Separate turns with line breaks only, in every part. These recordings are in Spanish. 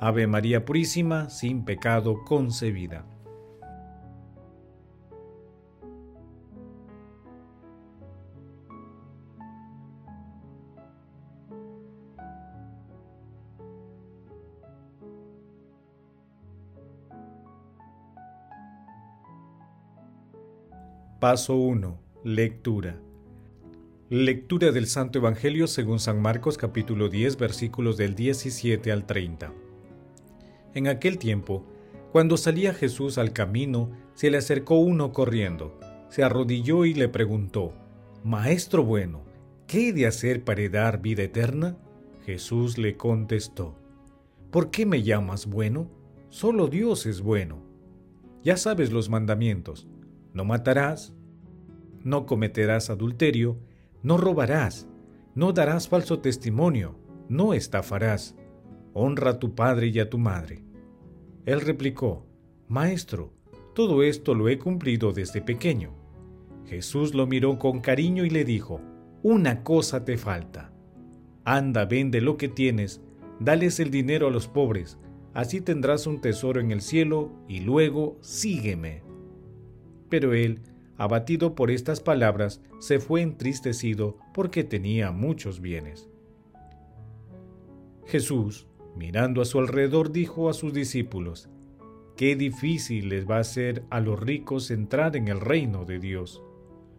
Ave María Purísima, sin pecado concebida. Paso 1. Lectura. Lectura del Santo Evangelio según San Marcos capítulo 10 versículos del 17 al 30. En aquel tiempo, cuando salía Jesús al camino, se le acercó uno corriendo, se arrodilló y le preguntó, Maestro bueno, ¿qué he de hacer para dar vida eterna? Jesús le contestó, ¿por qué me llamas bueno? Solo Dios es bueno. Ya sabes los mandamientos, no matarás, no cometerás adulterio, no robarás, no darás falso testimonio, no estafarás honra a tu padre y a tu madre. Él replicó, Maestro, todo esto lo he cumplido desde pequeño. Jesús lo miró con cariño y le dijo, Una cosa te falta. Anda, vende lo que tienes, dales el dinero a los pobres, así tendrás un tesoro en el cielo, y luego sígueme. Pero él, abatido por estas palabras, se fue entristecido porque tenía muchos bienes. Jesús, Mirando a su alrededor dijo a sus discípulos, Qué difícil les va a ser a los ricos entrar en el reino de Dios.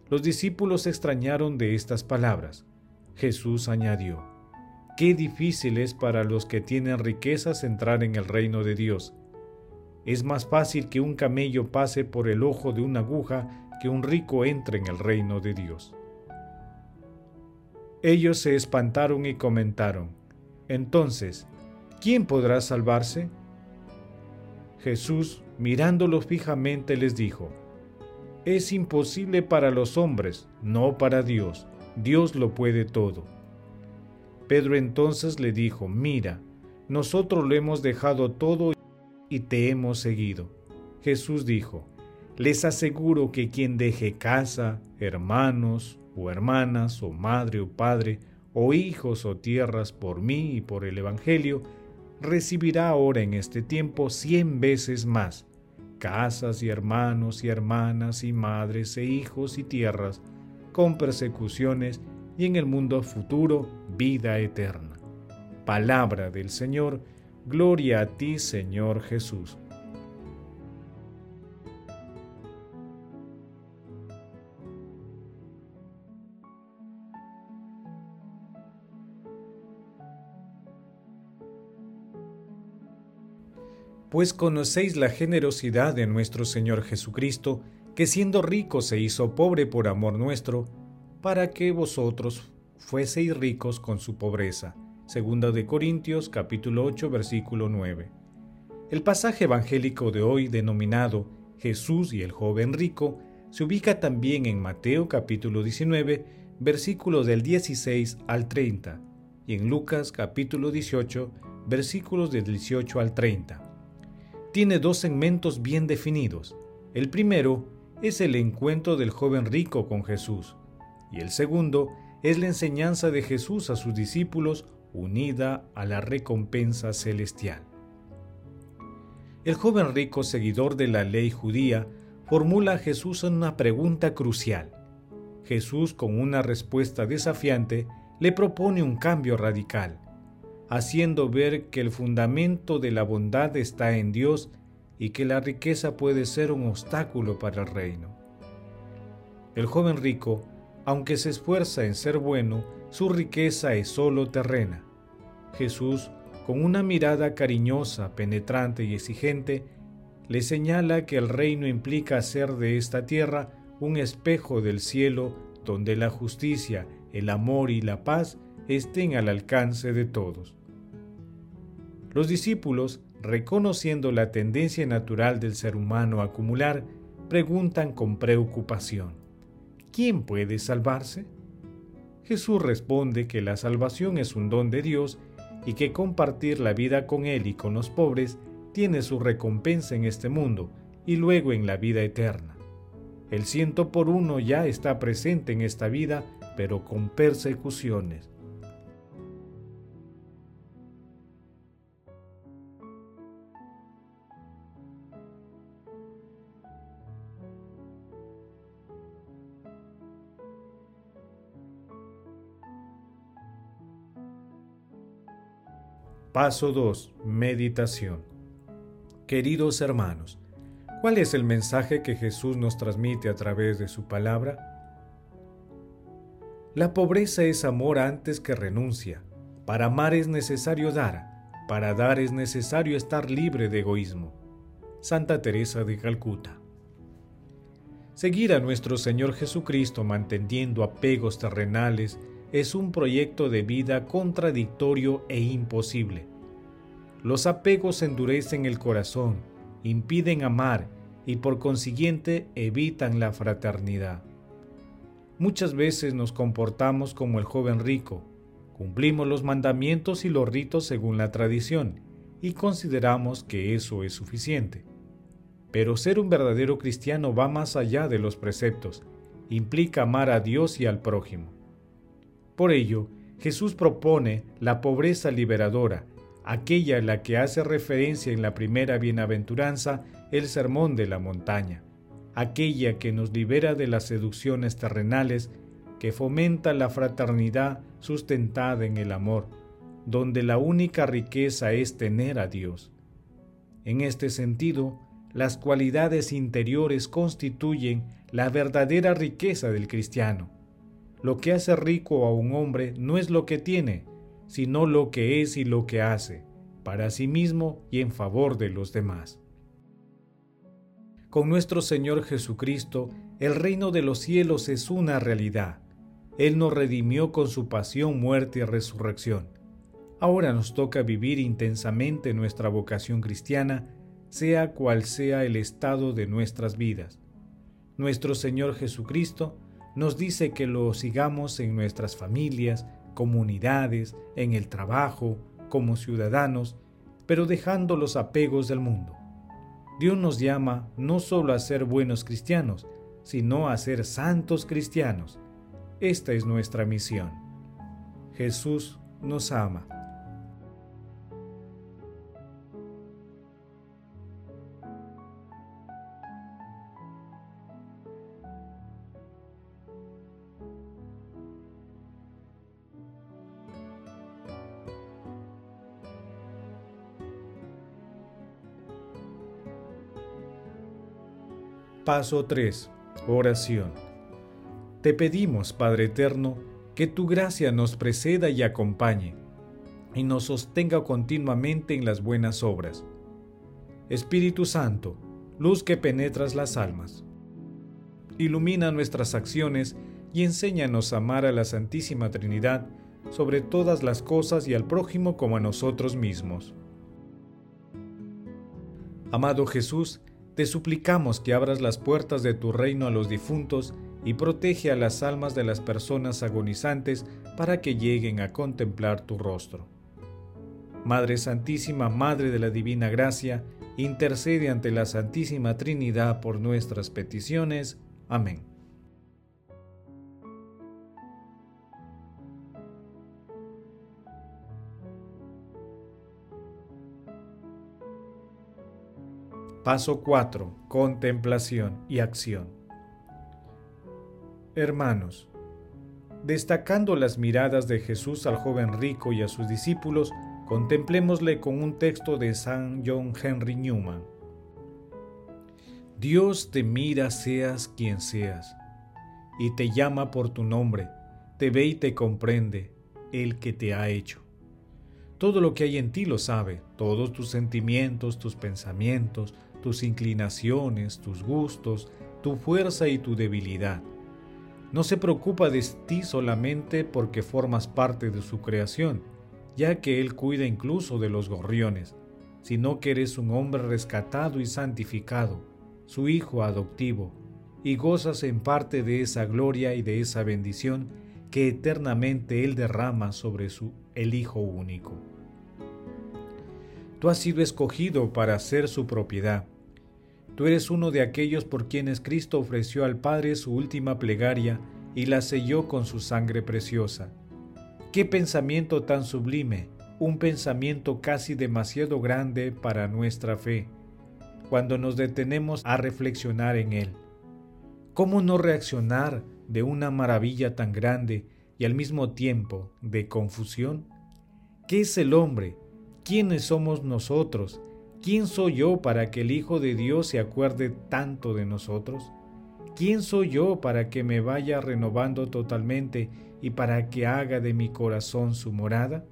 Los discípulos se extrañaron de estas palabras. Jesús añadió, Qué difícil es para los que tienen riquezas entrar en el reino de Dios. Es más fácil que un camello pase por el ojo de una aguja que un rico entre en el reino de Dios. Ellos se espantaron y comentaron, Entonces, ¿quién podrá salvarse? Jesús, mirándolos fijamente, les dijo, Es imposible para los hombres, no para Dios. Dios lo puede todo. Pedro entonces le dijo, Mira, nosotros lo hemos dejado todo y te hemos seguido. Jesús dijo, Les aseguro que quien deje casa, hermanos o hermanas, o madre o padre, o hijos o tierras por mí y por el Evangelio, recibirá ahora en este tiempo cien veces más, casas y hermanos y hermanas y madres e hijos y tierras, con persecuciones y en el mundo futuro vida eterna. Palabra del Señor, gloria a ti Señor Jesús. Pues conocéis la generosidad de nuestro Señor Jesucristo, que siendo rico se hizo pobre por amor nuestro, para que vosotros fueseis ricos con su pobreza. Segunda de Corintios capítulo 8 versículo 9. El pasaje evangélico de hoy denominado Jesús y el joven rico se ubica también en Mateo capítulo 19 versículos del 16 al 30 y en Lucas capítulo 18 versículos del 18 al 30 tiene dos segmentos bien definidos. El primero es el encuentro del joven rico con Jesús y el segundo es la enseñanza de Jesús a sus discípulos unida a la recompensa celestial. El joven rico seguidor de la ley judía formula a Jesús una pregunta crucial. Jesús, con una respuesta desafiante, le propone un cambio radical haciendo ver que el fundamento de la bondad está en Dios y que la riqueza puede ser un obstáculo para el reino. El joven rico, aunque se esfuerza en ser bueno, su riqueza es solo terrena. Jesús, con una mirada cariñosa, penetrante y exigente, le señala que el reino implica hacer de esta tierra un espejo del cielo donde la justicia, el amor y la paz estén al alcance de todos. Los discípulos, reconociendo la tendencia natural del ser humano a acumular, preguntan con preocupación, ¿quién puede salvarse? Jesús responde que la salvación es un don de Dios y que compartir la vida con Él y con los pobres tiene su recompensa en este mundo y luego en la vida eterna. El ciento por uno ya está presente en esta vida, pero con persecuciones. Paso 2. Meditación. Queridos hermanos, ¿cuál es el mensaje que Jesús nos transmite a través de su palabra? La pobreza es amor antes que renuncia. Para amar es necesario dar, para dar es necesario estar libre de egoísmo. Santa Teresa de Calcuta. Seguir a nuestro Señor Jesucristo manteniendo apegos terrenales es un proyecto de vida contradictorio e imposible. Los apegos endurecen el corazón, impiden amar y por consiguiente evitan la fraternidad. Muchas veces nos comportamos como el joven rico, cumplimos los mandamientos y los ritos según la tradición y consideramos que eso es suficiente. Pero ser un verdadero cristiano va más allá de los preceptos, implica amar a Dios y al prójimo. Por ello, Jesús propone la pobreza liberadora, aquella a la que hace referencia en la primera bienaventuranza el sermón de la montaña, aquella que nos libera de las seducciones terrenales, que fomenta la fraternidad sustentada en el amor, donde la única riqueza es tener a Dios. En este sentido, las cualidades interiores constituyen la verdadera riqueza del cristiano lo que hace rico a un hombre no es lo que tiene, sino lo que es y lo que hace, para sí mismo y en favor de los demás. Con nuestro Señor Jesucristo, el reino de los cielos es una realidad. Él nos redimió con su pasión, muerte y resurrección. Ahora nos toca vivir intensamente nuestra vocación cristiana, sea cual sea el estado de nuestras vidas. Nuestro Señor Jesucristo nos dice que lo sigamos en nuestras familias, comunidades, en el trabajo, como ciudadanos, pero dejando los apegos del mundo. Dios nos llama no solo a ser buenos cristianos, sino a ser santos cristianos. Esta es nuestra misión. Jesús nos ama. Paso 3. Oración. Te pedimos, Padre Eterno, que tu gracia nos preceda y acompañe, y nos sostenga continuamente en las buenas obras. Espíritu Santo, luz que penetras las almas. Ilumina nuestras acciones y enséñanos a amar a la Santísima Trinidad sobre todas las cosas y al prójimo como a nosotros mismos. Amado Jesús, te suplicamos que abras las puertas de tu reino a los difuntos y protege a las almas de las personas agonizantes para que lleguen a contemplar tu rostro. Madre Santísima, Madre de la Divina Gracia, intercede ante la Santísima Trinidad por nuestras peticiones. Amén. Paso 4. Contemplación y acción. Hermanos, destacando las miradas de Jesús al joven rico y a sus discípulos, contemplémosle con un texto de San John Henry Newman. Dios te mira seas quien seas, y te llama por tu nombre, te ve y te comprende, el que te ha hecho. Todo lo que hay en ti lo sabe, todos tus sentimientos, tus pensamientos, tus inclinaciones, tus gustos, tu fuerza y tu debilidad. No se preocupa de ti solamente porque formas parte de su creación, ya que Él cuida incluso de los gorriones, sino que eres un hombre rescatado y santificado, su hijo adoptivo, y gozas en parte de esa gloria y de esa bendición que eternamente Él derrama sobre su, el Hijo único. Tú has sido escogido para ser su propiedad. Tú eres uno de aquellos por quienes Cristo ofreció al Padre su última plegaria y la selló con su sangre preciosa. Qué pensamiento tan sublime, un pensamiento casi demasiado grande para nuestra fe, cuando nos detenemos a reflexionar en él. ¿Cómo no reaccionar de una maravilla tan grande y al mismo tiempo de confusión? ¿Qué es el hombre? ¿Quiénes somos nosotros? ¿Quién soy yo para que el Hijo de Dios se acuerde tanto de nosotros? ¿Quién soy yo para que me vaya renovando totalmente y para que haga de mi corazón su morada?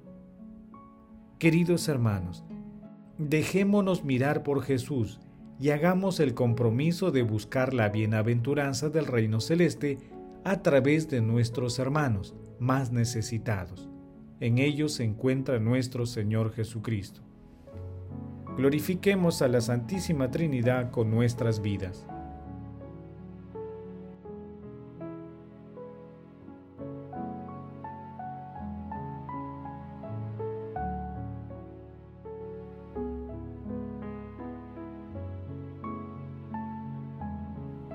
Queridos hermanos, dejémonos mirar por Jesús y hagamos el compromiso de buscar la bienaventuranza del reino celeste a través de nuestros hermanos más necesitados. En ellos se encuentra nuestro Señor Jesucristo. Glorifiquemos a la Santísima Trinidad con nuestras vidas.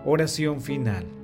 Oración final.